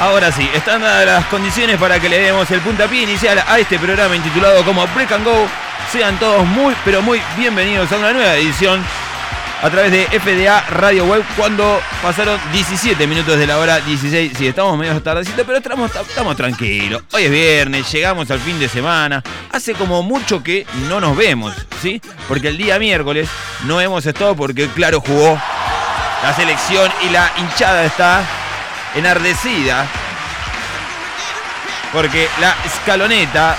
Ahora sí, están dadas las condiciones para que le demos el puntapié inicial a este programa intitulado como Break and Go. Sean todos muy, pero muy bienvenidos a una nueva edición a través de FDA Radio Web cuando pasaron 17 minutos de la hora 16. Sí, estamos medio tardecito, pero estamos, estamos tranquilos. Hoy es viernes, llegamos al fin de semana. Hace como mucho que no nos vemos, ¿sí? Porque el día miércoles no hemos estado porque, claro, jugó la selección y la hinchada está enardecida porque la escaloneta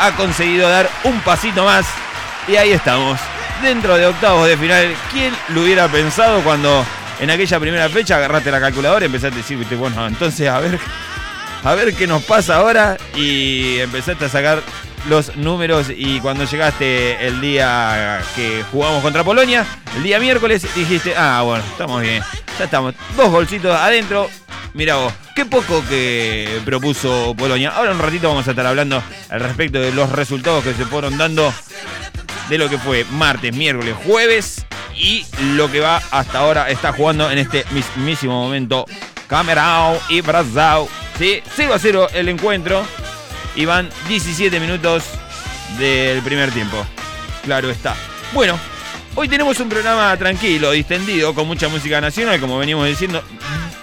ha conseguido dar un pasito más y ahí estamos, dentro de octavos de final. ¿Quién lo hubiera pensado cuando en aquella primera fecha agarraste la calculadora y empezaste a decir, bueno, entonces a ver, a ver qué nos pasa ahora y empezaste a sacar los números y cuando llegaste el día que jugamos contra Polonia, el día miércoles, dijiste, ah, bueno, estamos bien, ya estamos, dos bolsitos adentro, Mira vos, qué poco que propuso Polonia. Ahora un ratito vamos a estar hablando al respecto de los resultados que se fueron dando de lo que fue martes, miércoles, jueves y lo que va hasta ahora está jugando en este mismísimo momento Camerao y Brasil. ¿sí? 0 a 0 el encuentro y van 17 minutos del primer tiempo. Claro está. Bueno, hoy tenemos un programa tranquilo, distendido, con mucha música nacional, como venimos diciendo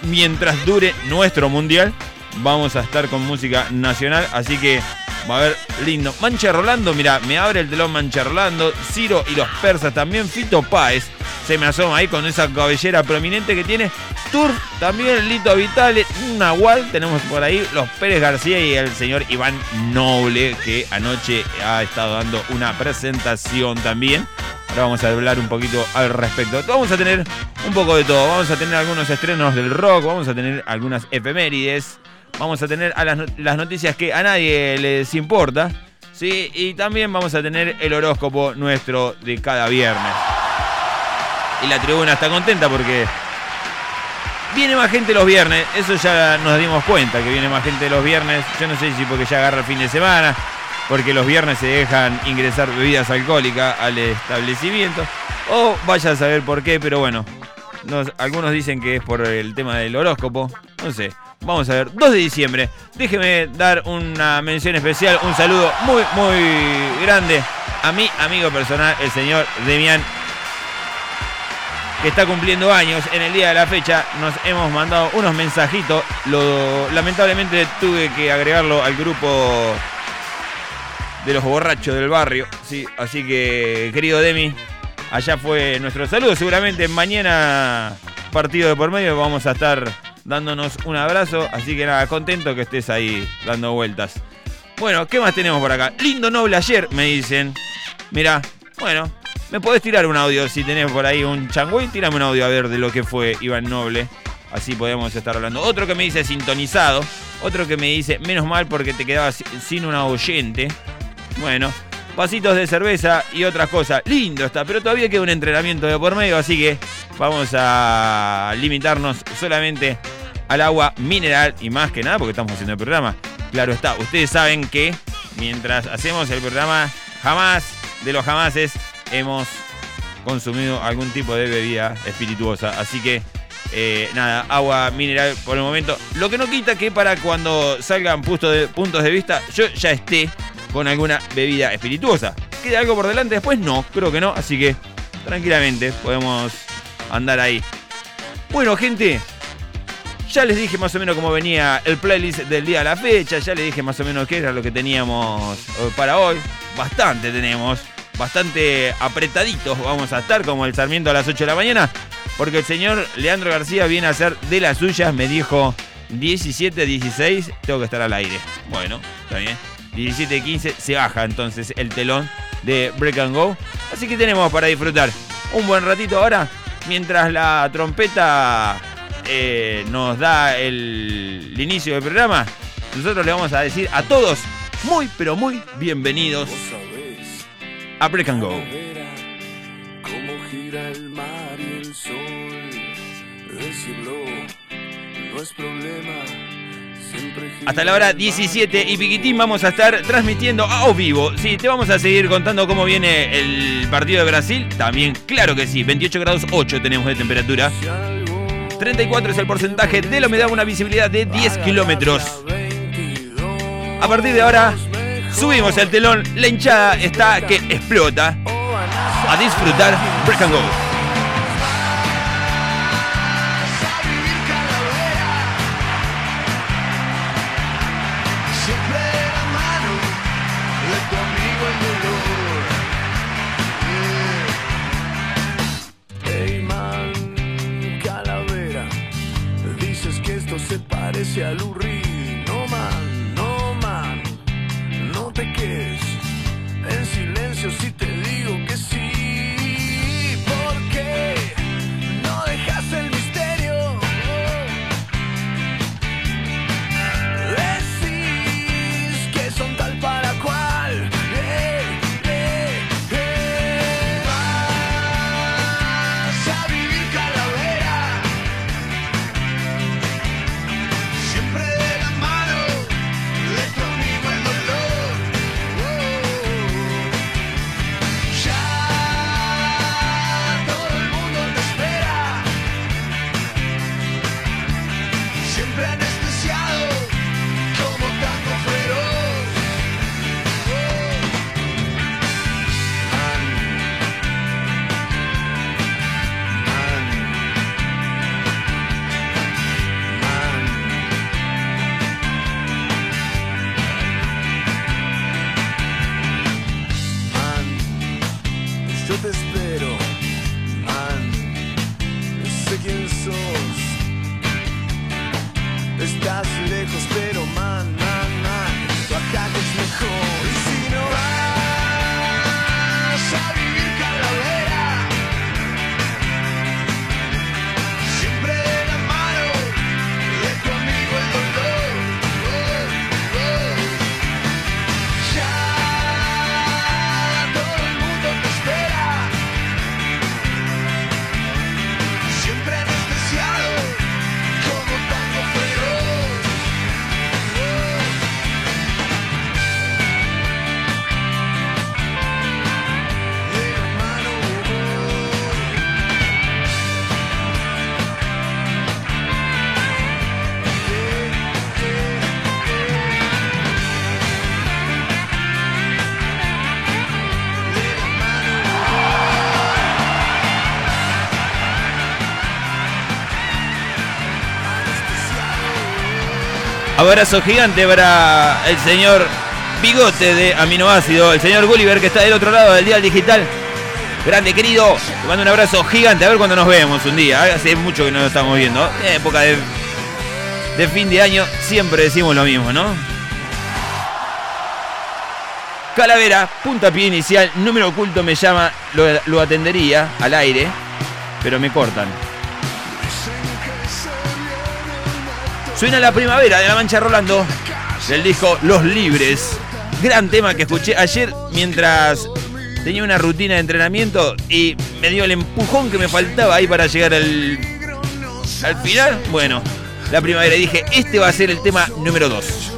mientras dure nuestro mundial, vamos a estar con música nacional, así que va a ver lindo. Mancha Rolando, mira, me abre el telón Mancha Rolando, Ciro y los persas también, Fito Páez se me asoma ahí con esa cabellera prominente que tiene. Tour también, Lito Vitale, Nahual, tenemos por ahí los Pérez García y el señor Iván Noble, que anoche ha estado dando una presentación también. Ahora vamos a hablar un poquito al respecto. Vamos a tener un poco de todo. Vamos a tener algunos estrenos del rock, vamos a tener algunas efemérides, vamos a tener las, noticias que a nadie les importa. ¿sí? Y también vamos a tener el horóscopo nuestro de cada viernes. Y la tribuna está contenta porque viene más gente los viernes. Eso ya nos dimos cuenta que viene más gente los viernes. Yo no sé si porque ya agarra el fin de semana porque los viernes se dejan ingresar bebidas alcohólicas al establecimiento. O vaya a saber por qué, pero bueno. algunos dicen que es por el tema del horóscopo. No sé. Vamos a ver. 2 de diciembre. Déjeme dar una mención especial, un saludo muy, muy grande a mi amigo personal, el señor Demian que está cumpliendo años en el día de la fecha. Nos hemos mandado unos mensajitos. Lo, lamentablemente tuve que agregarlo al grupo de los borrachos del barrio. Sí, así que, querido Demi, allá fue nuestro saludo. Seguramente mañana, partido de por medio, vamos a estar dándonos un abrazo. Así que nada, contento que estés ahí dando vueltas. Bueno, ¿qué más tenemos por acá? Lindo noble ayer, me dicen. Mira, bueno, me podés tirar un audio si tenés por ahí un changüey. Tírame un audio a ver de lo que fue Iván Noble. Así podemos estar hablando. Otro que me dice sintonizado. Otro que me dice menos mal porque te quedabas sin una oyente. Bueno, pasitos de cerveza y otras cosas. Lindo está, pero todavía queda un entrenamiento de por medio, así que vamos a limitarnos solamente al agua mineral y más que nada porque estamos haciendo el programa. Claro está, ustedes saben que mientras hacemos el programa, jamás de los jamases hemos consumido algún tipo de bebida espirituosa. Así que eh, nada, agua mineral por el momento. Lo que no quita que para cuando salgan puntos de, puntos de vista, yo ya esté con alguna bebida espirituosa. ¿Queda algo por delante después? No, creo que no. Así que tranquilamente podemos andar ahí. Bueno, gente, ya les dije más o menos cómo venía el playlist del día a la fecha. Ya les dije más o menos qué era lo que teníamos eh, para hoy. Bastante tenemos. Bastante apretaditos vamos a estar, como el Sarmiento a las 8 de la mañana. Porque el señor Leandro García viene a hacer de las suyas. Me dijo 17, 16, tengo que estar al aire. Bueno, está bien. 17, 15 se baja entonces el telón de Break and Go. Así que tenemos para disfrutar un buen ratito ahora. Mientras la trompeta eh, nos da el, el inicio del programa, nosotros le vamos a decir a todos muy, pero muy bienvenidos a Break and Go. Cómo gira el mar y el sol. Decirlo no es problema. Hasta la hora el mar 17 y Piquitín vamos a estar transmitiendo a vivo. Sí, te vamos a seguir contando cómo viene el partido de Brasil. También, claro que sí, 28 grados 8 tenemos de temperatura. Si algo 34 es el porcentaje de la humedad, una visibilidad de 10 kilómetros. A partir de ahora, subimos el telón, la hinchada está que explota. A disfrutar Break and Go. Abrazo gigante para el señor Bigote de Aminoácido, el señor Gulliver que está del otro lado del dial digital. Grande, querido. Te mando un abrazo gigante. A ver cuando nos vemos un día. Hace mucho que no nos estamos viendo. En época de, fin de año siempre decimos lo mismo, ¿no? Calavera, puntapié inicial, número oculto me llama, lo atendería al aire, pero me cortan. Suena la primavera de la Mancha Rolando del disco Los Libres. Gran tema que escuché ayer mientras tenía una rutina de entrenamiento y me dio el empujón que me faltaba ahí para llegar al, al final. Bueno, la primavera dije, este va a ser el tema número 2.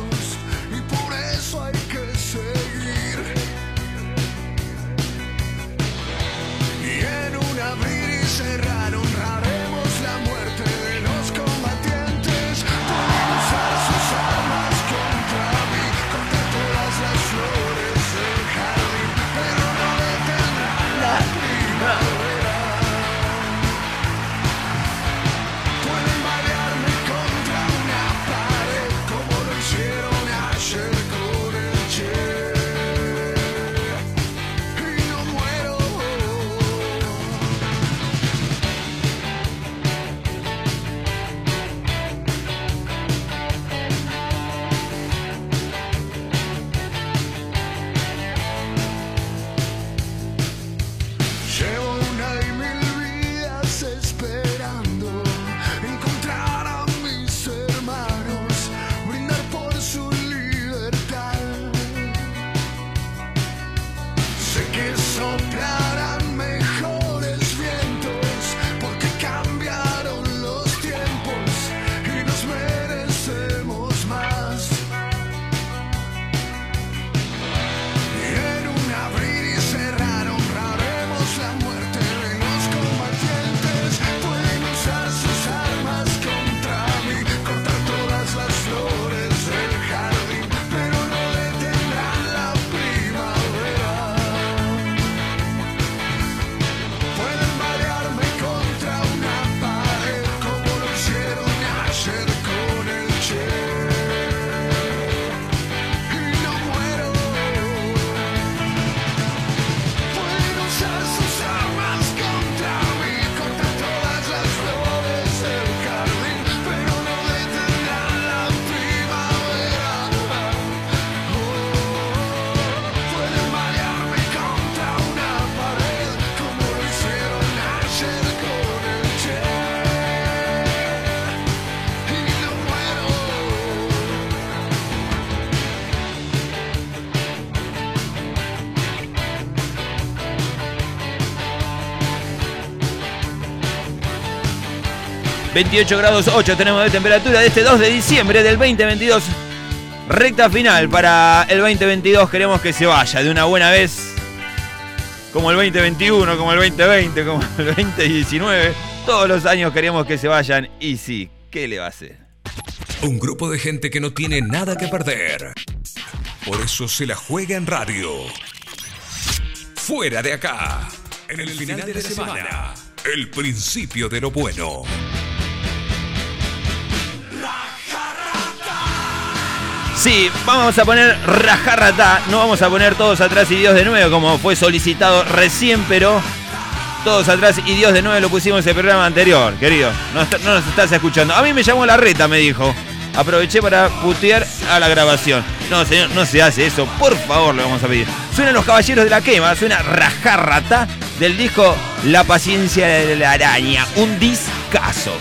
28 grados 8 tenemos de temperatura de este 2 de diciembre del 2022. Recta final para el 2022. Queremos que se vaya de una buena vez. Como el 2021, como el 2020, como el 2019. Todos los años queremos que se vayan. Y sí, ¿qué le va a hacer? Un grupo de gente que no tiene nada que perder. Por eso se la juega en radio. Fuera de acá. En el final de semana. El principio de lo bueno. Sí, vamos a poner rajarratá. No vamos a poner todos atrás y Dios de nuevo, como fue solicitado recién, pero todos atrás y Dios de nuevo lo pusimos en el programa anterior, querido. No, no nos estás escuchando. A mí me llamó la reta, me dijo. Aproveché para putear a la grabación. No, señor, no se hace eso. Por favor, le vamos a pedir. Suenan los caballeros de la quema. Suena rajarratá del disco La paciencia de la araña. Un discazo.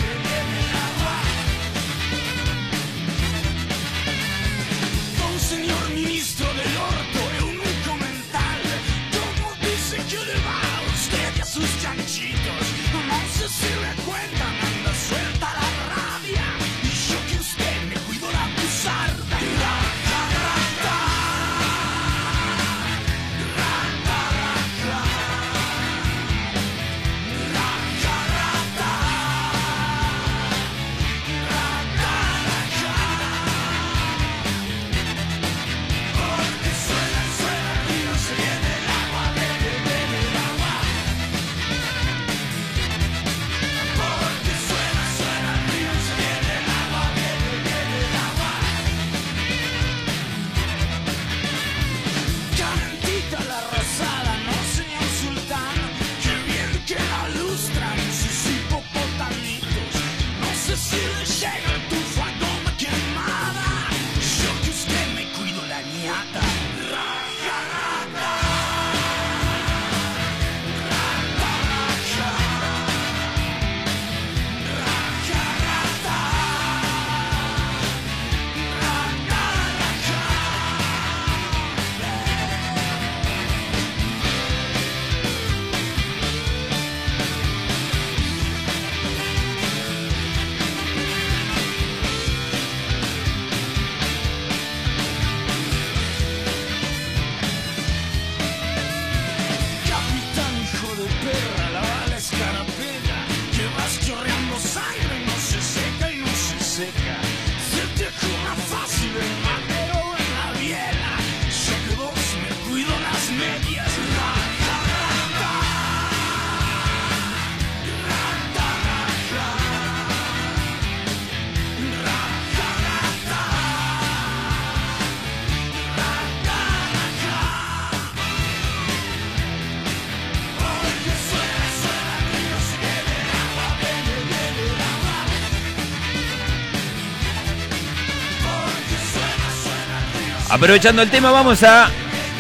Aprovechando el tema, vamos a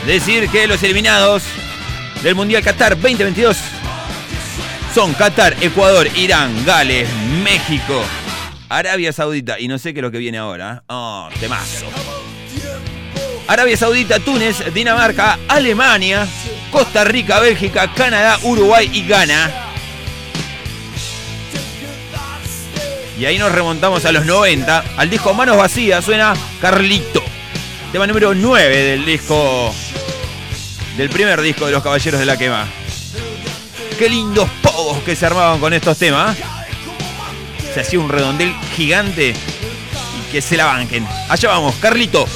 decir que los eliminados del Mundial Qatar 2022 son Qatar, Ecuador, Irán, Gales, México, Arabia Saudita y no sé qué es lo que viene ahora. ¿eh? Oh, temazo. Arabia Saudita, Túnez, Dinamarca, Alemania, Costa Rica, Bélgica, Canadá, Uruguay y Ghana. Y ahí nos remontamos a los 90. Al disco Manos Vacías suena Carlito. Tema número 9 del disco. Del primer disco de los Caballeros de la Quema. Qué lindos pogos que se armaban con estos temas. Se hacía un redondel gigante. Y que se la banquen. Allá vamos, Carlito.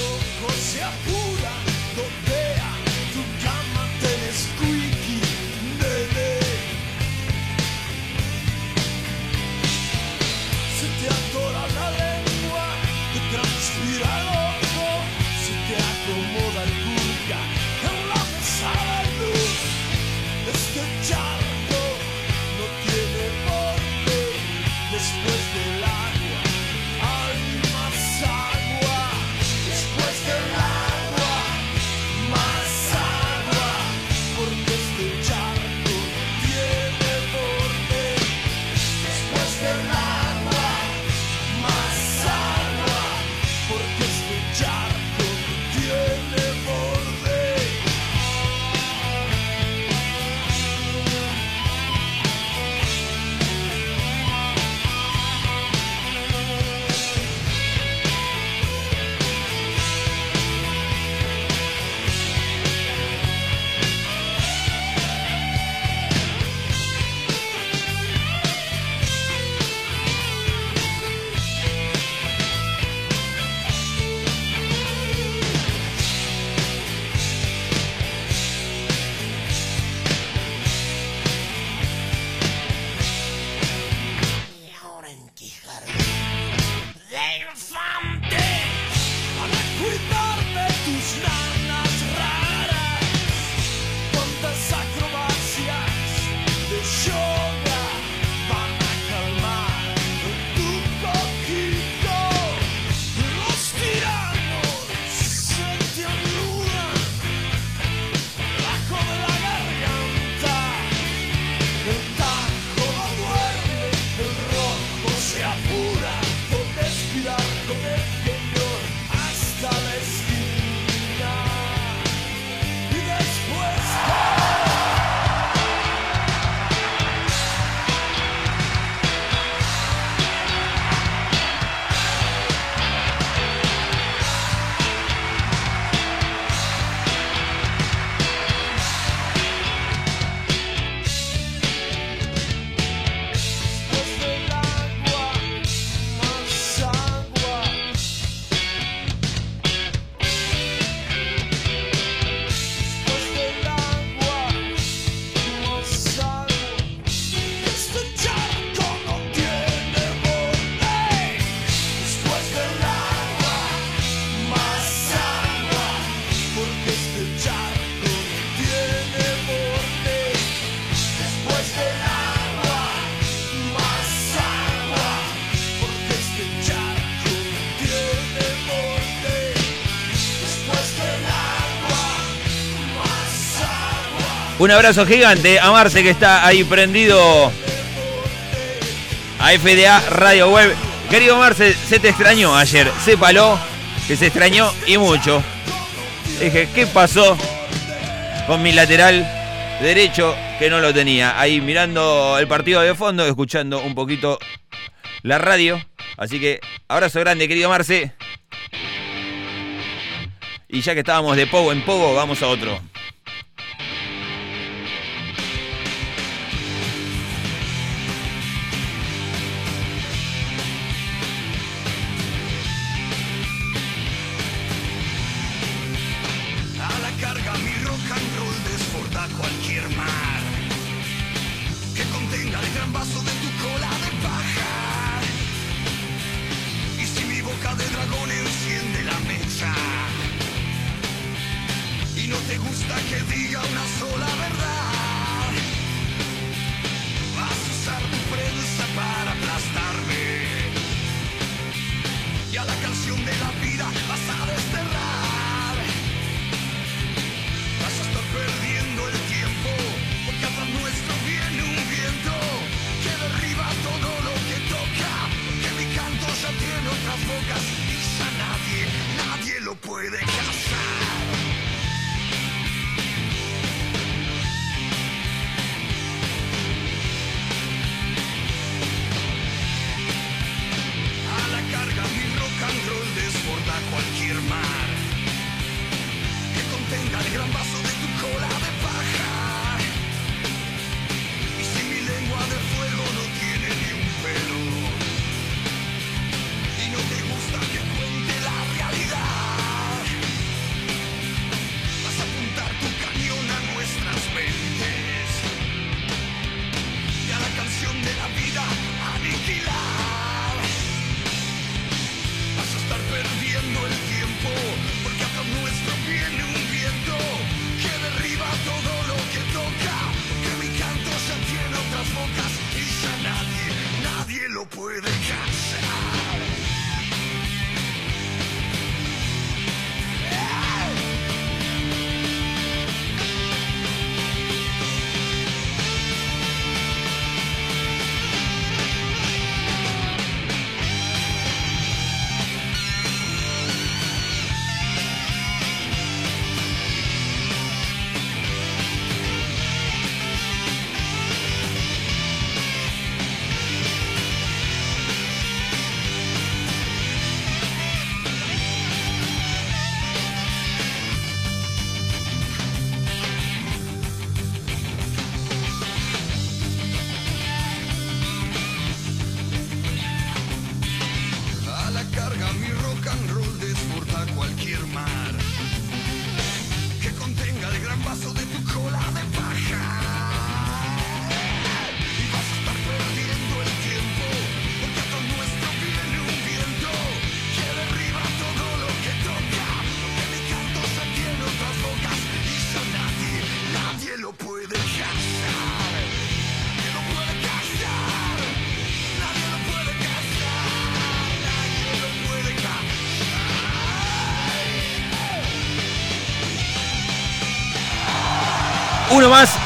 Un abrazo gigante a Marce que está ahí prendido a FDA Radio Web. Querido Marce, se te extrañó ayer. Sépalo que se extrañó y mucho. Dije, ¿qué pasó con mi lateral derecho que no lo tenía? Ahí mirando el partido de fondo, escuchando un poquito la radio. Así que abrazo grande, querido Marce. Y ya que estábamos de Pogo en Pogo, vamos a otro.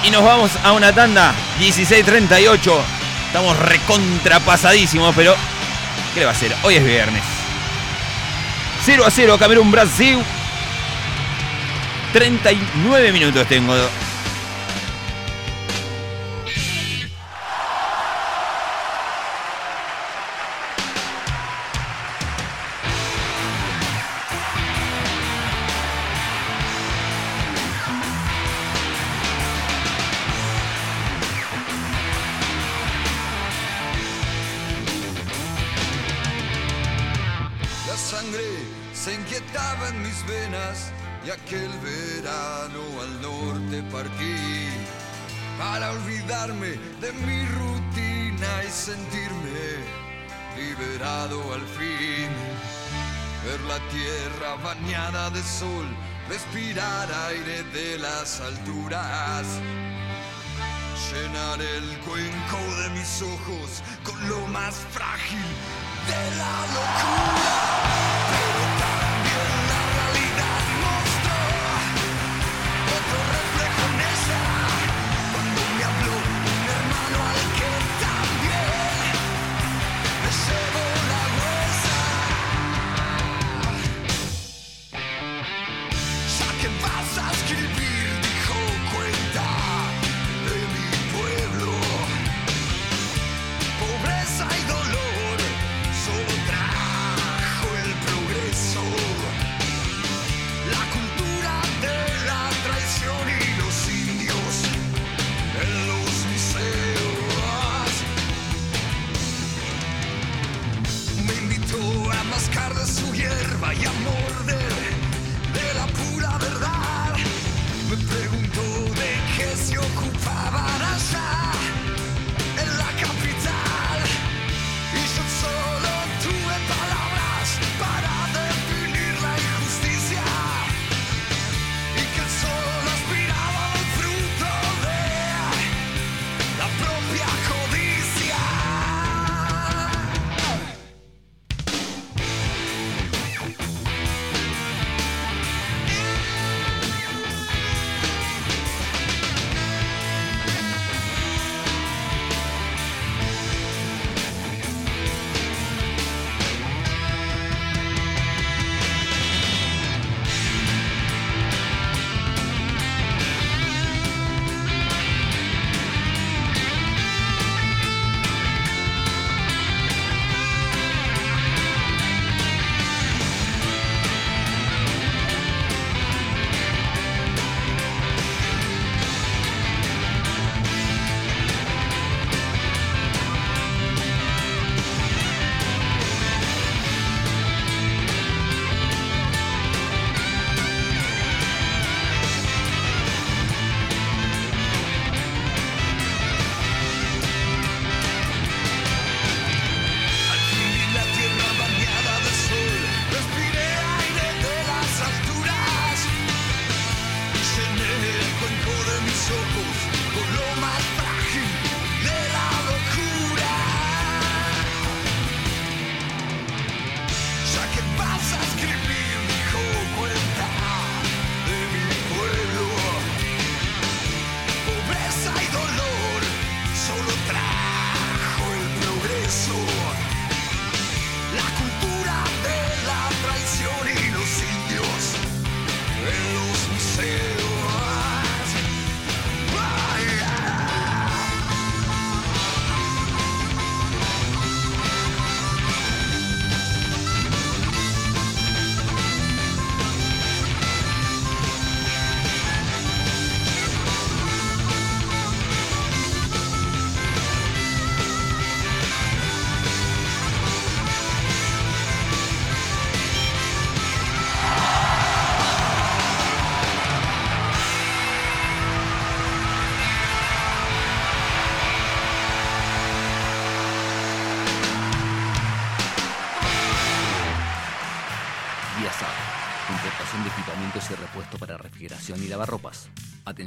y nos vamos a una tanda. 16.38. Estamos recontrapasadísimos, pero ¿qué le va a hacer? Hoy es viernes. 0 a 0 Camerún Brasil. 39 minutos tengo al fin ver la tierra bañada de sol, respirar aire de las alturas, llenar el cuenco de mis ojos con lo más frágil de la locura.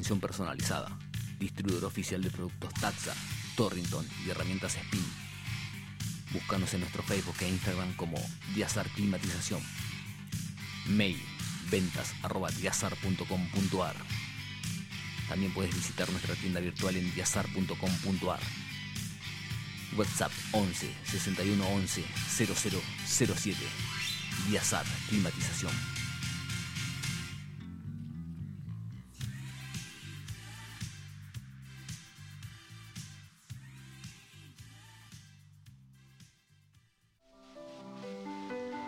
Atención personalizada. Distribuidor oficial de productos Taxa, Torrington y herramientas Spin. Búscanos en nuestro Facebook e Instagram como Diazar Climatización. Mail ventas diazar.com.ar. También puedes visitar nuestra tienda virtual en diazar.com.ar. WhatsApp 11 61 11 0007. Diazar Climatización.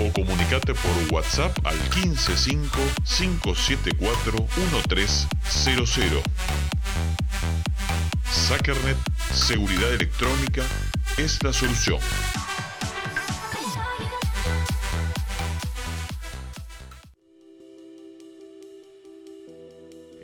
o comunicate por WhatsApp al 155-574-1300. Sackernet Seguridad Electrónica es la solución.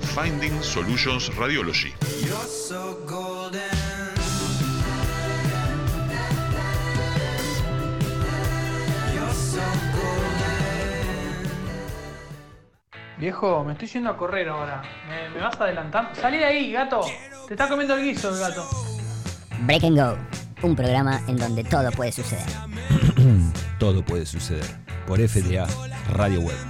Finding Solutions Radiology. Viejo, me estoy yendo a correr ahora. ¿Me, me vas a adelantar? Salí de ahí, gato. Te está comiendo el guiso el gato. Break and Go, un programa en donde todo puede suceder. Todo puede suceder por FDA Radio Web.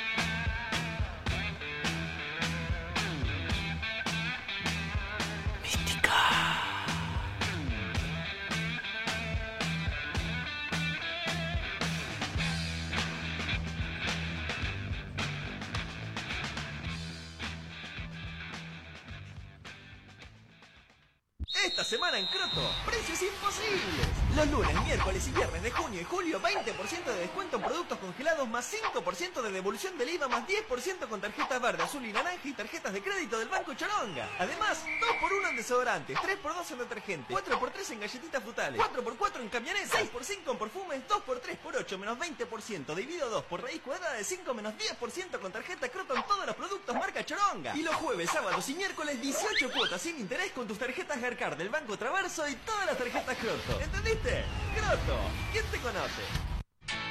semana en Croto, precios imposibles. Los lunes, miércoles y viernes de junio y julio, 20% de descuento en productos congelados más 5% de devolución del IVA más 10% con tarjetas verde, azul y naranja y tarjetas de crédito del Banco Choronga. Además, 2x1 en desodorantes, 3x2 en detergente, 4x3 en galletitas frutales, 4x4 en camionetas, 6x5 en perfumes, 2x3 por 8 menos 20%, dividido 2 por raíz cuadrada de 5 menos 10% con tarjeta Croto en todos los productos marca Choronga. Y los jueves, sábados y miércoles 18 cuotas sin interés con tus tarjetas Garcar del Banco Traverso y todas las tarjetas Croto. ¿Entendiste? Croto, ¿quién te conoce?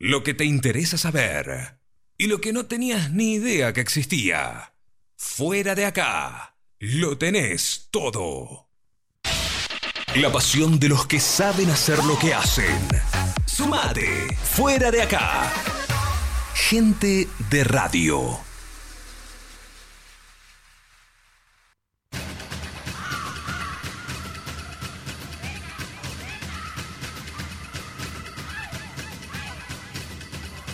Lo que te interesa saber y lo que no tenías ni idea que existía. Fuera de acá, lo tenés todo. La pasión de los que saben hacer lo que hacen. Sumate, fuera de acá. Gente de radio.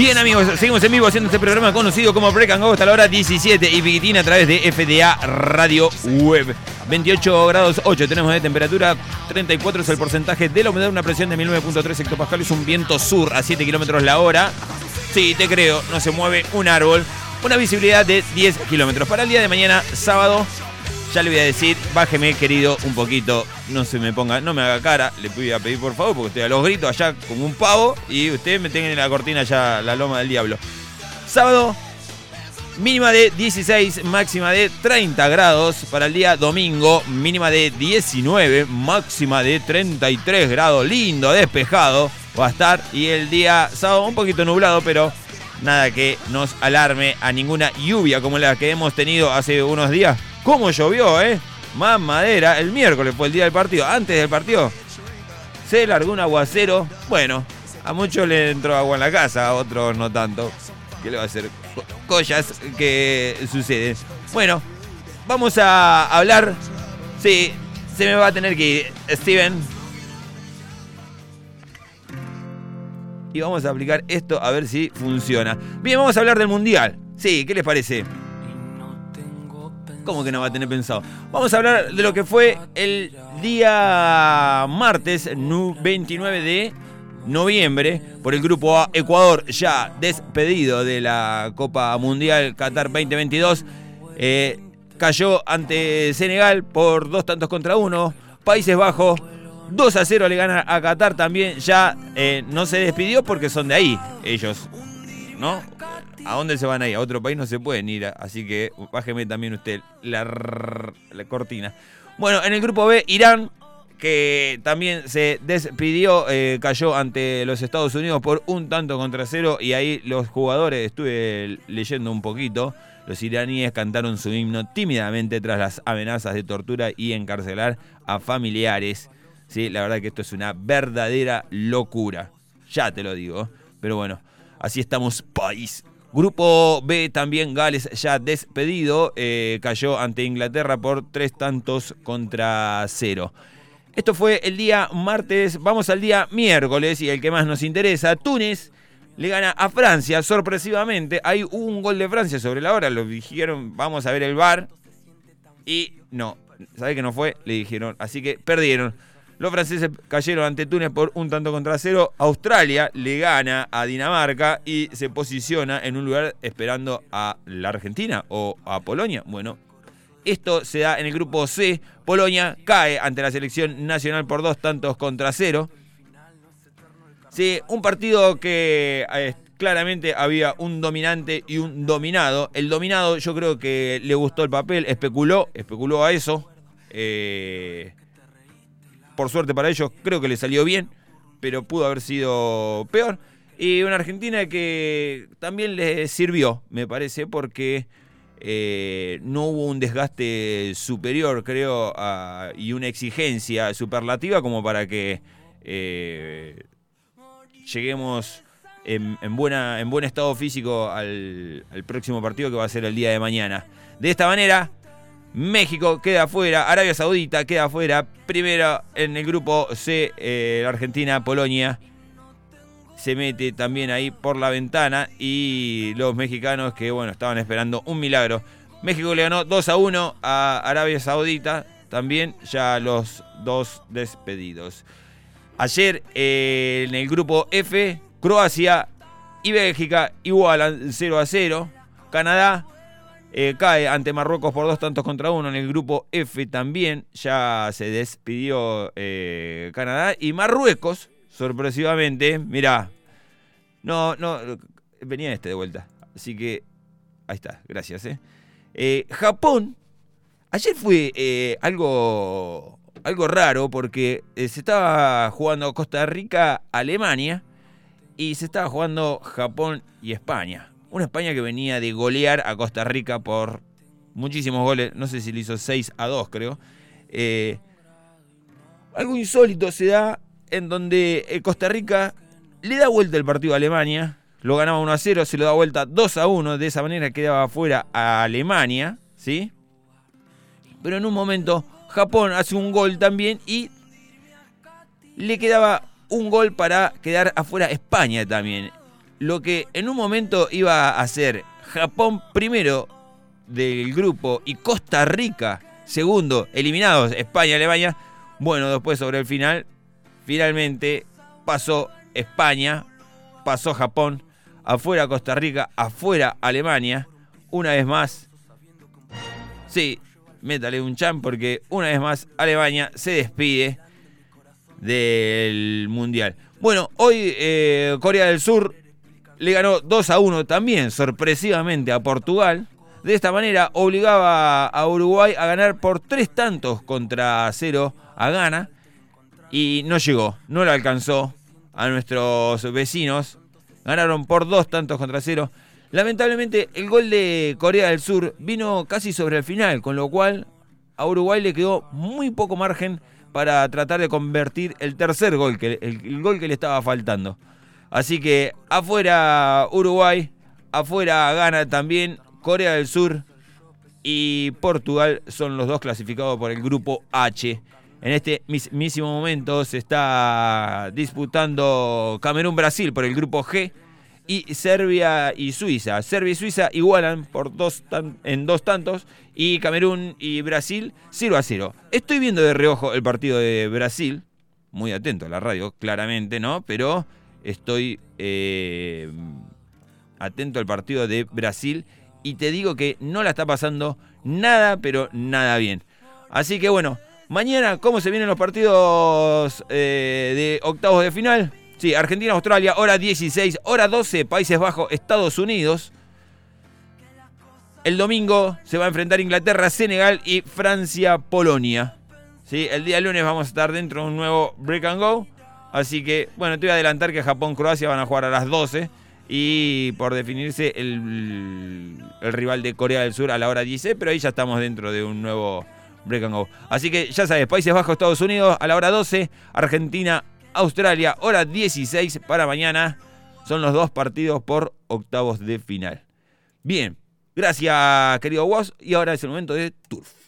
Bien amigos, seguimos en vivo haciendo este programa conocido como Break and Go hasta la hora 17 y Piquitín a través de FDA Radio Web. 28 grados 8 tenemos de temperatura, 34 es el porcentaje de la humedad, una presión de 19.3 hectopascales, un viento sur a 7 kilómetros la hora. Sí, te creo, no se mueve un árbol. Una visibilidad de 10 kilómetros. Para el día de mañana, sábado, ya le voy a decir, bájeme querido un poquito, no se me ponga, no me haga cara, le voy a pedir por favor, porque estoy a los gritos allá como un pavo y usted me tenga en la cortina ya la loma del diablo. Sábado, mínima de 16, máxima de 30 grados. Para el día domingo, mínima de 19, máxima de 33 grados. Lindo, despejado va a estar. Y el día sábado un poquito nublado, pero nada que nos alarme a ninguna lluvia como la que hemos tenido hace unos días. ¿Cómo llovió, eh? Más madera. El miércoles fue el día del partido. Antes del partido se largó un aguacero. Bueno, a muchos le entró agua en la casa, a otros no tanto. ¿Qué le va a hacer? Collas que suceden. Bueno, vamos a hablar. Sí, se me va a tener que ir. Steven. Y vamos a aplicar esto a ver si funciona. Bien, vamos a hablar del mundial. Sí, ¿qué les parece? ¿Cómo que no va a tener pensado? Vamos a hablar de lo que fue el día martes 29 de noviembre por el grupo A. Ecuador ya despedido de la Copa Mundial Qatar 2022. Eh, cayó ante Senegal por dos tantos contra uno. Países Bajos 2 a 0 le gana a Qatar también. Ya eh, no se despidió porque son de ahí ellos. ¿No? ¿A dónde se van ahí? A otro país no se pueden ir. Así que bájeme también usted la, la cortina. Bueno, en el grupo B, Irán que también se despidió, eh, cayó ante los Estados Unidos por un tanto contra cero y ahí los jugadores, estuve leyendo un poquito, los iraníes cantaron su himno tímidamente tras las amenazas de tortura y encarcelar a familiares. Sí, la verdad que esto es una verdadera locura, ya te lo digo, pero bueno, así estamos país. Grupo B también Gales ya despedido, eh, cayó ante Inglaterra por tres tantos contra cero. Esto fue el día martes, vamos al día miércoles y el que más nos interesa, Túnez le gana a Francia sorpresivamente. Hay un gol de Francia sobre la hora, lo dijeron, vamos a ver el bar y no, ¿sabe que no fue? Le dijeron, así que perdieron. Los franceses cayeron ante Túnez por un tanto contra cero. Australia le gana a Dinamarca y se posiciona en un lugar esperando a la Argentina o a Polonia. Bueno, esto se da en el grupo C. Polonia cae ante la selección nacional por dos tantos contra cero. Sí, un partido que eh, claramente había un dominante y un dominado. El dominado yo creo que le gustó el papel, especuló, especuló a eso. Eh, por suerte para ellos creo que le salió bien, pero pudo haber sido peor. Y una Argentina que también le sirvió, me parece, porque eh, no hubo un desgaste superior, creo, y una exigencia superlativa como para que eh, lleguemos en, en buena, en buen estado físico al, al próximo partido que va a ser el día de mañana. De esta manera, México queda afuera, Arabia Saudita queda afuera, primero en el grupo C, eh, Argentina, Polonia se mete también ahí por la ventana y los mexicanos que bueno estaban esperando un milagro. México le ganó 2 a 1 a Arabia Saudita, también ya los dos despedidos. Ayer eh, en el grupo F, Croacia y Bélgica igualan 0 a 0. Canadá eh, cae ante Marruecos por dos tantos contra uno en el grupo F también. Ya se despidió eh, Canadá y Marruecos, sorpresivamente, mirá, no, no, venía este de vuelta. Así que ahí está, gracias. eh. Japón, ayer fue algo, algo raro porque se estaba jugando Costa Rica, Alemania y se estaba jugando Japón y España. Una España que venía de golear a Costa Rica por muchísimos goles, no sé si le hizo 6 a 2 creo. Eh, algo insólito se da en donde eh, Costa Rica le da vuelta el partido a Alemania, lo ganaba 1 a 0, se lo da vuelta 2 a 1, de esa manera quedaba fuera a Alemania, ¿sí? Pero en un momento Japón hace un gol también y le quedaba un gol para quedar afuera España también. Lo que en un momento iba a ser Japón primero del grupo y Costa Rica segundo, eliminados España Alemania. Bueno, después sobre el final, finalmente pasó España, pasó Japón, afuera Costa Rica, afuera Alemania. Una vez más, sí, métale un chan porque una vez más Alemania se despide del Mundial. Bueno, hoy eh, Corea del Sur le ganó 2 a 1 también sorpresivamente a Portugal. De esta manera obligaba a Uruguay a ganar por tres tantos contra cero a Ghana y no llegó, no lo alcanzó a nuestros vecinos. Ganaron por dos tantos contra cero. Lamentablemente el gol de Corea del Sur vino casi sobre el final, con lo cual a Uruguay le quedó muy poco margen para tratar de convertir el tercer gol, el gol que le estaba faltando. Así que afuera Uruguay, afuera Ghana también, Corea del Sur y Portugal son los dos clasificados por el grupo H. En este mismísimo momento se está disputando Camerún-Brasil por el grupo G y Serbia y Suiza. Serbia y Suiza igualan por dos en dos tantos y Camerún y Brasil 0 a 0. Estoy viendo de reojo el partido de Brasil, muy atento a la radio, claramente, ¿no? Pero estoy eh, atento al partido de Brasil y te digo que no la está pasando nada, pero nada bien. Así que bueno, mañana, ¿cómo se vienen los partidos eh, de octavos de final? Sí, Argentina-Australia, hora 16, hora 12, Países Bajos, Estados Unidos. El domingo se va a enfrentar Inglaterra, Senegal y Francia-Polonia. ¿Sí? El día lunes vamos a estar dentro de un nuevo Break and Go. Así que, bueno, te voy a adelantar que Japón-Croacia van a jugar a las 12 y por definirse el, rival de Corea del Sur a la hora 10, pero ahí ya estamos dentro de un nuevo break and go. Así que ya sabes, Países Bajos, Estados Unidos a la hora 12, Argentina, Australia, hora 16 para mañana. Son los dos partidos por octavos de final. Bien, gracias querido Woz y ahora es el momento de Turf.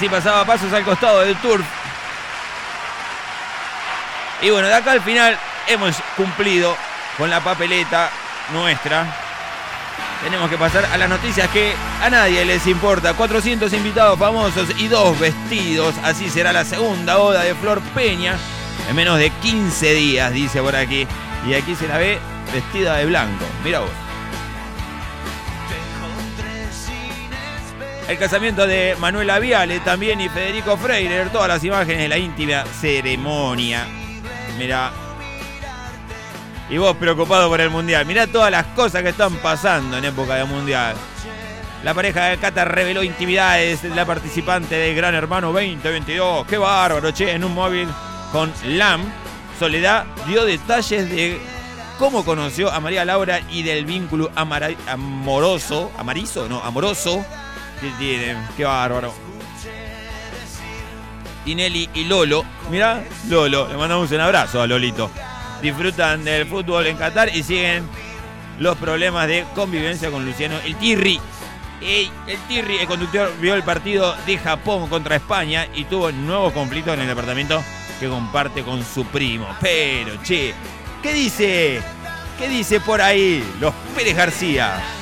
Así pasaba pasos al costado del turf. Y bueno, de acá al final hemos cumplido con la papeleta nuestra. Tenemos que pasar a las noticias que a nadie les importa. 400 invitados famosos y dos vestidos. Así será la segunda boda de Flor Peña en menos de 15 días, dice por aquí. Y aquí se la ve vestida de blanco. Mira vos. El casamiento de Manuela Viale también y Federico Freire. Todas las imágenes de la íntima ceremonia. Mira. Y vos preocupado por el mundial. Mirá todas las cosas que están pasando en época de mundial. La pareja de Cata reveló intimidades de la participante de Gran Hermano 2022. Qué bárbaro, che, en un móvil con LAM. Soledad dio detalles de cómo conoció a María Laura y del vínculo amoroso, amarizo, no, amoroso que tienen. Qué bárbaro. Tinelli y Lolo, mirá, Lolo, le mandamos un abrazo a Lolito. Disfrutan del fútbol en Qatar y siguen los problemas de convivencia con Luciano El Tirri. El Tirri, el conductor, vio el partido de Japón contra España y tuvo nuevos conflictos en el departamento que comparte con su primo. Pero, che, ¿qué dice? ¿Qué dice por ahí los Pérez García?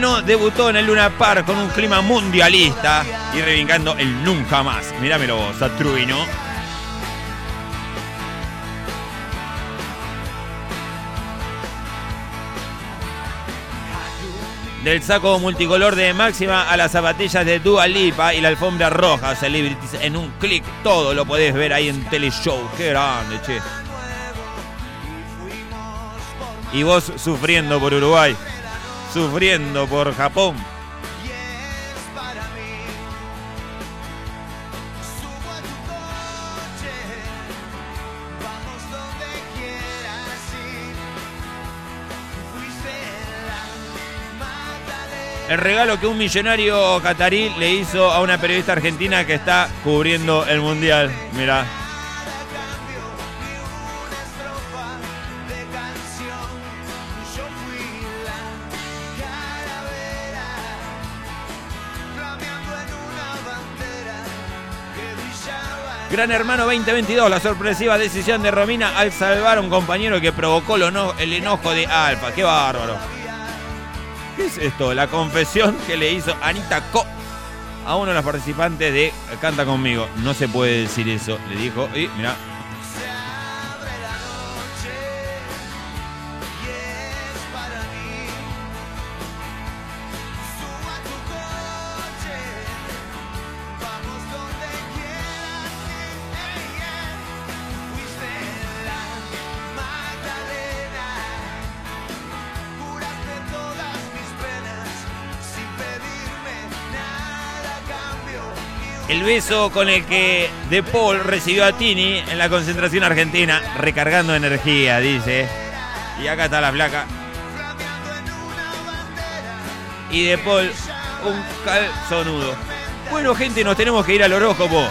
Debutó en el Luna Park con un clima mundialista y reivindicando el nunca más. Mirámelo vos, a Trueno. Del saco multicolor de Máxima a las zapatillas de Dua Lipa y la alfombra roja, Celebrities en un clic. Todo lo podés ver ahí en Teleshow. Qué grande, che. Y vos sufriendo por Uruguay, sufriendo por Japón. El regalo que un millonario catarí le hizo a una periodista argentina que está cubriendo el mundial. Mirá. Gran Hermano 2022, la sorpresiva decisión de Romina al salvar a un compañero que provocó el enojo de Alfa. ¡Qué bárbaro! ¿Qué es esto? La confesión que le hizo Anita Co a uno de los participantes de Canta conmigo. No se puede decir eso, le dijo. Y mira, beso con el que De Paul recibió a Tini en la concentración argentina, recargando energía, dice. Y acá está la flaca. Y De Paul, un calzonudo. Bueno, gente, nos tenemos que ir al horóscopo.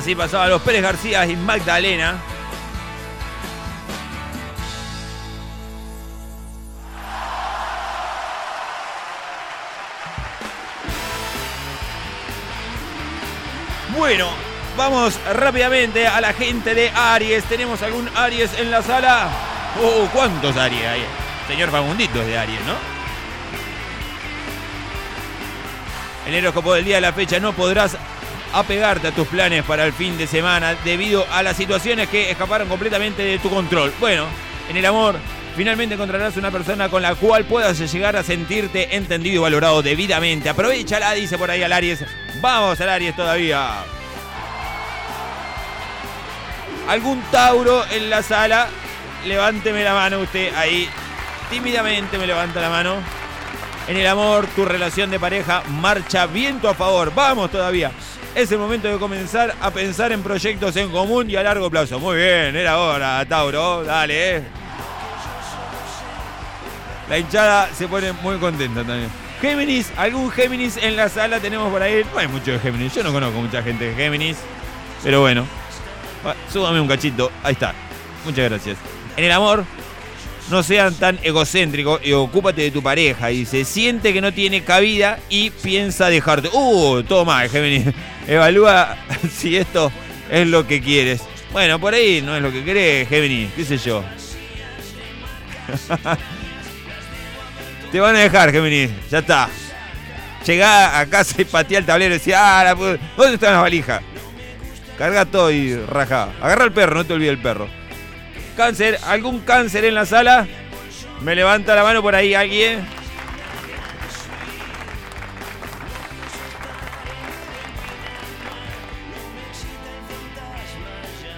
Así pasaban los Pérez García y Magdalena. Bueno, vamos rápidamente a la gente de Aries. ¿Tenemos algún Aries en la sala? Oh, ¿cuántos Aries hay? Señor Fagundito es de Aries, ¿no? El horóscopo del día de la fecha no podrás apegarte a tus planes para el fin de semana debido a las situaciones que escaparon completamente de tu control. Bueno, en el amor, finalmente encontrarás una persona con la cual puedas llegar a sentirte entendido y valorado debidamente. Aprovechala, dice por ahí al Aries. Vamos al Aries todavía. ¿Algún Tauro en la sala? Levánteme la mano usted ahí. Tímidamente me levanta la mano. En el amor, tu relación de pareja marcha viento a favor. Vamos todavía. Es el momento de comenzar a pensar en proyectos en común y a largo plazo. Muy bien, era hora, Tauro. Dale. La hinchada se pone muy contenta también. Géminis, algún Géminis en la sala tenemos por ahí. No hay mucho de Géminis. Yo no conozco mucha gente de Géminis. Pero bueno. Va, Súbame un cachito. Ahí está. Muchas gracias. En el amor, no sean tan egocéntricos y ocúpate de tu pareja. Y se siente que no tiene cabida y piensa dejarte. Uh, todo mal, Géminis. Evalúa si esto es lo que quieres. Bueno, por ahí no es lo que querés, Géminis. ¿Qué sé yo? Te van a dejar, Géminis. Ya está. Llegá a casa y patea el tablero y decía, ah, ¿dónde están las valijas? Carga todo y raja. Agarra el perro, no te olvides el perro. Cáncer, ¿algún cáncer en la sala? Me levanta la mano por ahí alguien.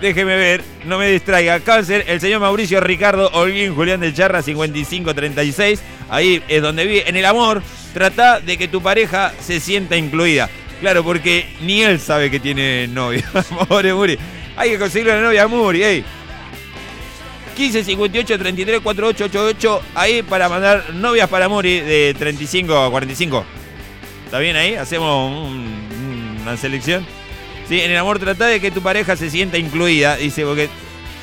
Déjeme ver, no me distraiga. Cáncer, el señor Mauricio Ricardo Holguín Julián de Charra 5536. Ahí es donde vive. En el amor, trata de que tu pareja se sienta incluida. Claro, porque ni él sabe que tiene novia. Pobre Muri. Hay que conseguirle una novia Muri, ey. 15 58 33 48 88 ahí para mandar novias para Muri de 35 a 45. ¿Está bien ahí? Hacemos un- una selección. En el amor trata de que tu pareja se sienta incluida, dice, porque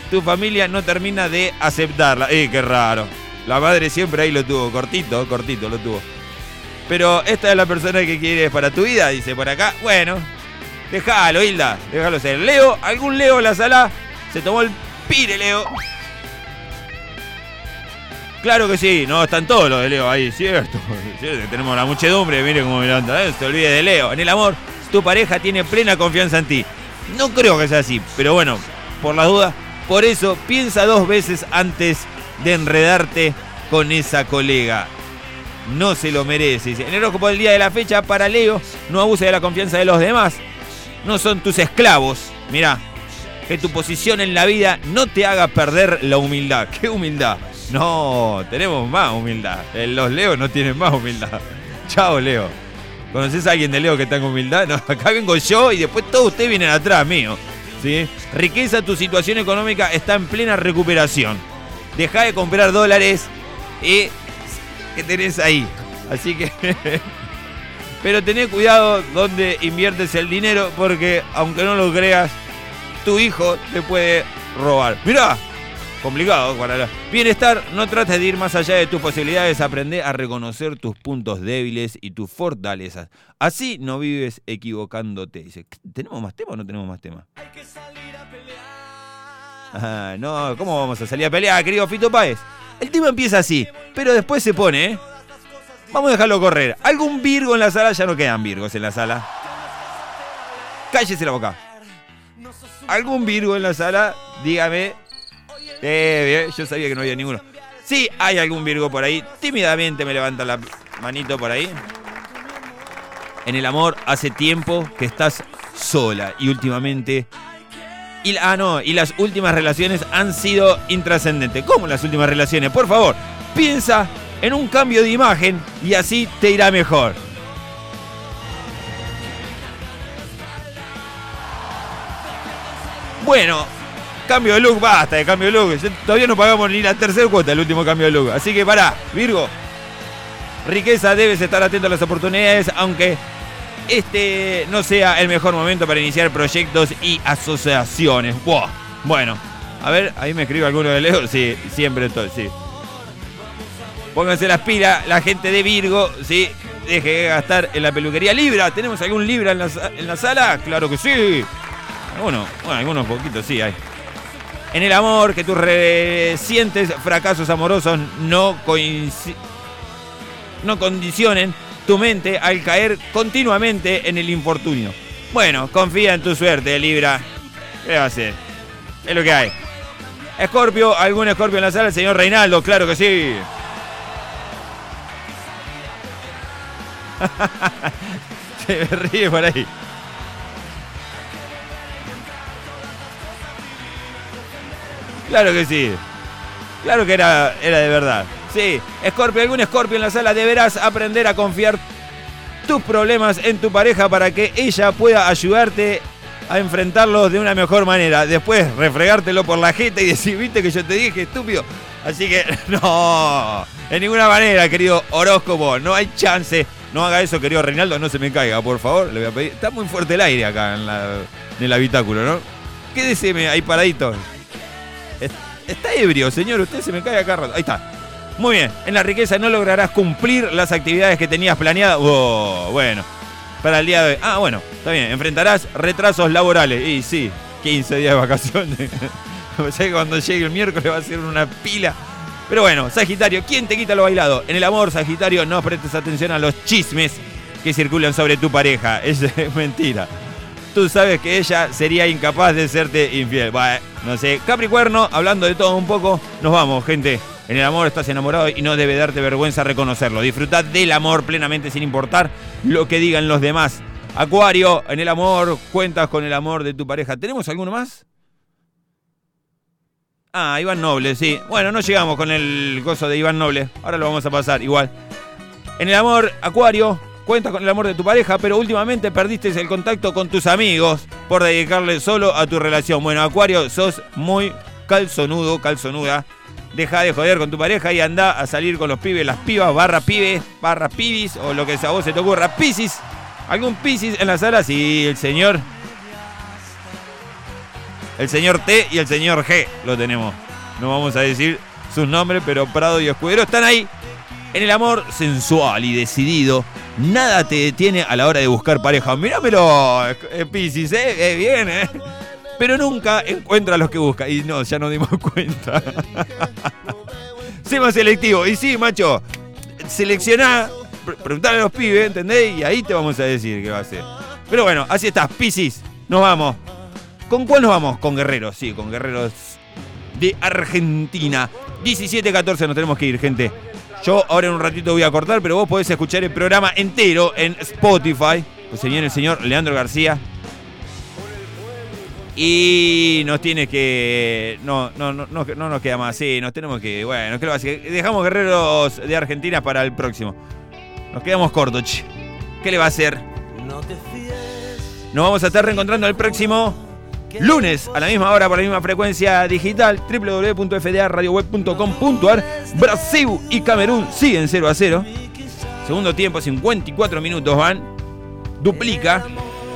tu familia no termina de aceptarla. Eh, qué raro. La madre siempre ahí lo tuvo, cortito, cortito lo tuvo. Pero esta es la persona que quieres para tu vida, dice por acá. Bueno, déjalo, Hilda, déjalo ser. Leo, ¿algún Leo en la sala? Se tomó el pire, Leo. Claro que sí, no, están todos los de Leo ahí, cierto. Cierto Tenemos la muchedumbre, mire cómo me levanta, ¿eh? se olvide de Leo. En el amor, tu pareja tiene plena confianza en ti. No creo que sea así, pero bueno, por las dudas, por eso piensa dos veces antes de enredarte con esa colega. No se lo merece. Dice, En el horóscopo del día de la fecha, para Leo, no abuse de la confianza de los demás. No son tus esclavos. Mirá, que tu posición en la vida no te haga perder la humildad. ¿Qué humildad? No, tenemos más humildad. Eh, Los Leos no tienen más humildad. Chao, Leo. ¿Conoces a alguien de Leo que tenga humildad? No, acá vengo yo y después todos ustedes vienen atrás mío. ¿sí? Riqueza, tu situación económica está en plena recuperación. Deja de comprar dólares y que tenés ahí. Así que... Pero tené cuidado donde inviertes el dinero porque aunque no lo creas, tu hijo te puede robar. Mirá, complicado para la... Bienestar, no trates de ir más allá de tus posibilidades, aprende a reconocer tus puntos débiles y tus fortalezas. Así no vives equivocándote. Dice, ¿tenemos más tema o no tenemos más tema? Ah, no, ¿cómo vamos a salir a pelear, querido Fito Páez? El tema empieza así, pero después se pone, ¿eh? Vamos a dejarlo correr. ¿Algún Virgo en la sala? Ya no quedan Virgos en la sala. Cállese la boca. ¿Algún Virgo en la sala? Dígame. Eh, bien, yo sabía que no había ninguno. Sí, hay algún Virgo por ahí. Tímidamente me levanta la manito por ahí. En el amor hace tiempo que estás sola y últimamente... Ah, no, y las últimas relaciones han sido intrascendentes. ¿Cómo las últimas relaciones? Por favor, piensa en un cambio de imagen y así te irá mejor. Bueno, cambio de look, basta de cambio de look. Todavía no pagamos ni la tercera cuota del último cambio de look. Así que pará, Virgo. Riqueza, debes estar atento a las oportunidades, aunque este no sea el mejor momento para iniciar proyectos y asociaciones. Buah. Bueno, a ver, ahí me escribe alguno de Leo. Sí, siempre estoy, sí. Pónganse las pilas, la gente de Virgo, sí. Deje de gastar en la peluquería Libra. ¿Tenemos algún Libra en la, en la sala? Claro que sí. Algunos, bueno, algunos poquitos sí hay. En el amor, que tus recientes fracasos amorosos no, no condicionen tu mente al caer continuamente en el infortunio. Bueno, confía en tu suerte, Libra. ¿Qué va a hacer? Es lo que hay. Escorpio, algún Escorpio en la sala, el señor Reinaldo, claro que sí. Se ríe por ahí. Claro que sí. Claro que era, era de verdad. Sí, Scorpio, algún Scorpio en la sala, deberás aprender a confiar tus problemas en tu pareja para que ella pueda ayudarte a enfrentarlos de una mejor manera. Después refregártelo por la jeta y decir, viste que yo te dije, estúpido. Así que no, en ninguna manera, querido horóscopo, no hay chance. No haga eso, querido Reinaldo, no se me caiga, por favor. Le voy a pedir. Está muy fuerte el aire acá en, la- el habitáculo, ¿no? Quédese ahí paradito. Es- Está ebrio, señor, usted se me cae acá. rato. Ahí está. Muy bien, en la riqueza no lograrás cumplir las actividades que tenías planeadas. Oh, bueno, para el día de hoy. Ah, bueno, está bien, enfrentarás retrasos laborales. Y sí, 15 días de vacaciones. O sea que cuando llegue el miércoles va a ser una pila. Pero bueno, Sagitario, ¿quién te quita lo bailado? En el amor, Sagitario, no prestes atención a los chismes que circulan sobre tu pareja. Es mentira. Tú sabes que ella sería incapaz de serte infiel. No sé. Capricornio, hablando de todo un poco, nos vamos, gente. En el amor estás enamorado y no debe darte vergüenza reconocerlo. Disfruta del amor plenamente sin importar lo que digan los demás. Acuario, en el amor, cuentas con el amor de tu pareja. ¿Tenemos alguno más? Ah, Iván Noble, sí. Bueno, no llegamos con el gozo de Iván Noble. Ahora lo vamos a pasar igual. En el amor, Acuario, cuentas con el amor de tu pareja, pero últimamente perdiste el contacto con tus amigos por dedicarle solo a tu relación. Bueno, Acuario, sos muy calzonudo, calzonuda. Deja de joder con tu pareja y anda a salir con los pibes, las pibas, barra pibes, barra pibis, o lo que a vos se te ocurra. Piscis, ¿algún Piscis en la sala? Sí, el señor. El señor T y el señor G lo tenemos. No vamos a decir sus nombres, pero Prado y Escudero están ahí. En el amor sensual y decidido, nada te detiene a la hora de buscar pareja. Mirámelo, eh, Piscis, eh, eh, bien, eh. Pero nunca encuentra los que busca. Y no, ya nos dimos cuenta. sé más selectivo. Y sí, macho, seleccioná, pre- a los pibes, ¿entendés? Y ahí te vamos a decir qué va a ser. Pero bueno, así está, Piscis, nos vamos. ¿Con cuál nos vamos? Con Guerreros, sí, con Guerreros de Argentina. 17-14 nos tenemos que ir, gente. Yo ahora en un ratito voy a cortar, pero vos podés escuchar el programa entero en Spotify. Pues se viene el señor Leandro García. Y nos tiene que. No, no, no, no, no nos queda más. Sí, nos tenemos que. Bueno, ¿qué lo va a hacer? Dejamos Guerreros de Argentina para el próximo. Nos quedamos cortos. ¿Qué le va a hacer? Nos vamos a estar reencontrando el próximo lunes a la misma hora por la misma frecuencia digital www.fdaradioweb.com.ar Brasil y Camerún siguen 0 a 0 segundo tiempo 54 minutos van. Duplica.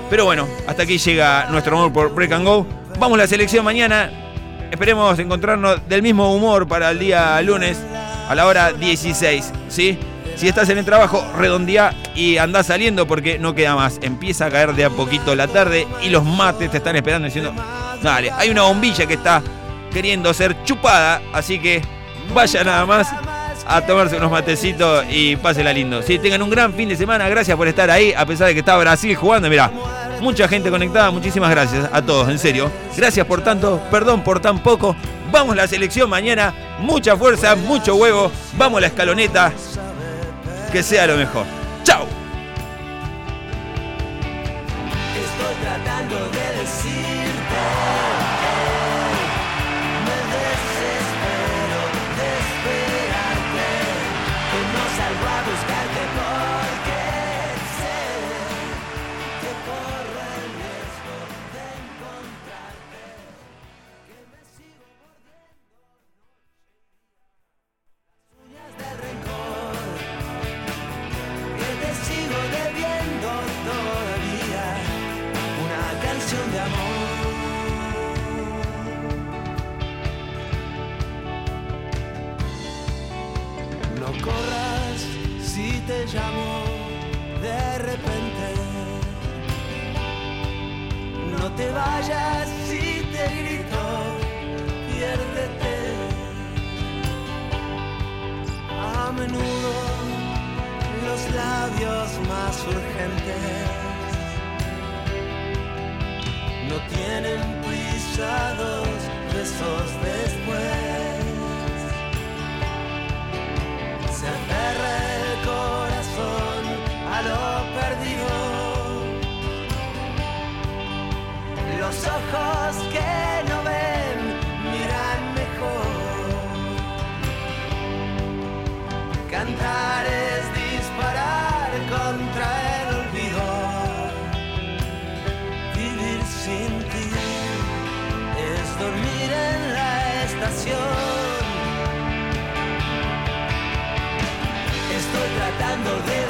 Pero bueno hasta aquí llega nuestro amor por Break and Go. Vamos a la selección mañana. Esperemos encontrarnos del mismo humor para el día lunes a la hora 16 ¿sí? Si estás en el trabajo, redondea y andá saliendo porque no queda más. Empieza a caer de a poquito la tarde y los mates te están esperando diciendo, dale, hay una bombilla que está queriendo ser chupada, así que vaya nada más a tomarse unos matecitos y pásela lindo. Sí, tengan un gran fin de semana, gracias por estar ahí, a pesar de que está Brasil jugando, mirá, mucha gente conectada, muchísimas gracias a todos, en serio. Gracias por tanto, perdón por tan poco. Vamos la selección mañana, mucha fuerza, mucho huevo, vamos la escaloneta que sea lo mejor. ¡Chao! Estoy tratando de decirte Estoy tratando de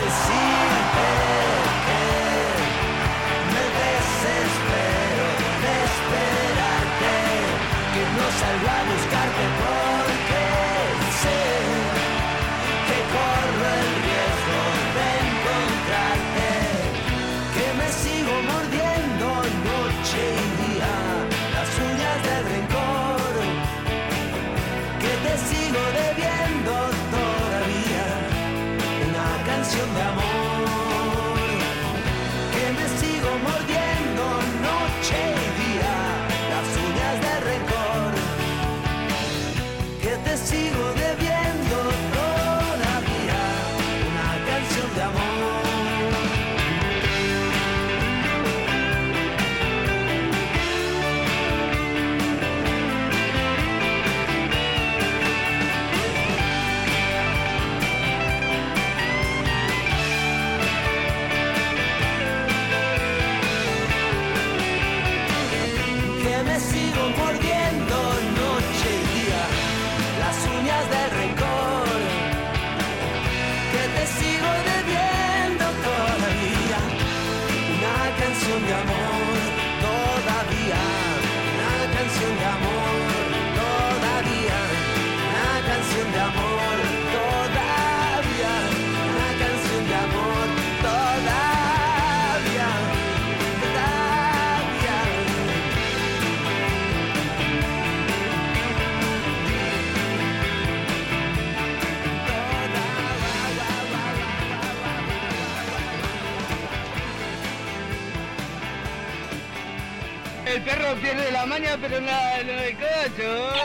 pero nada, no de cacho.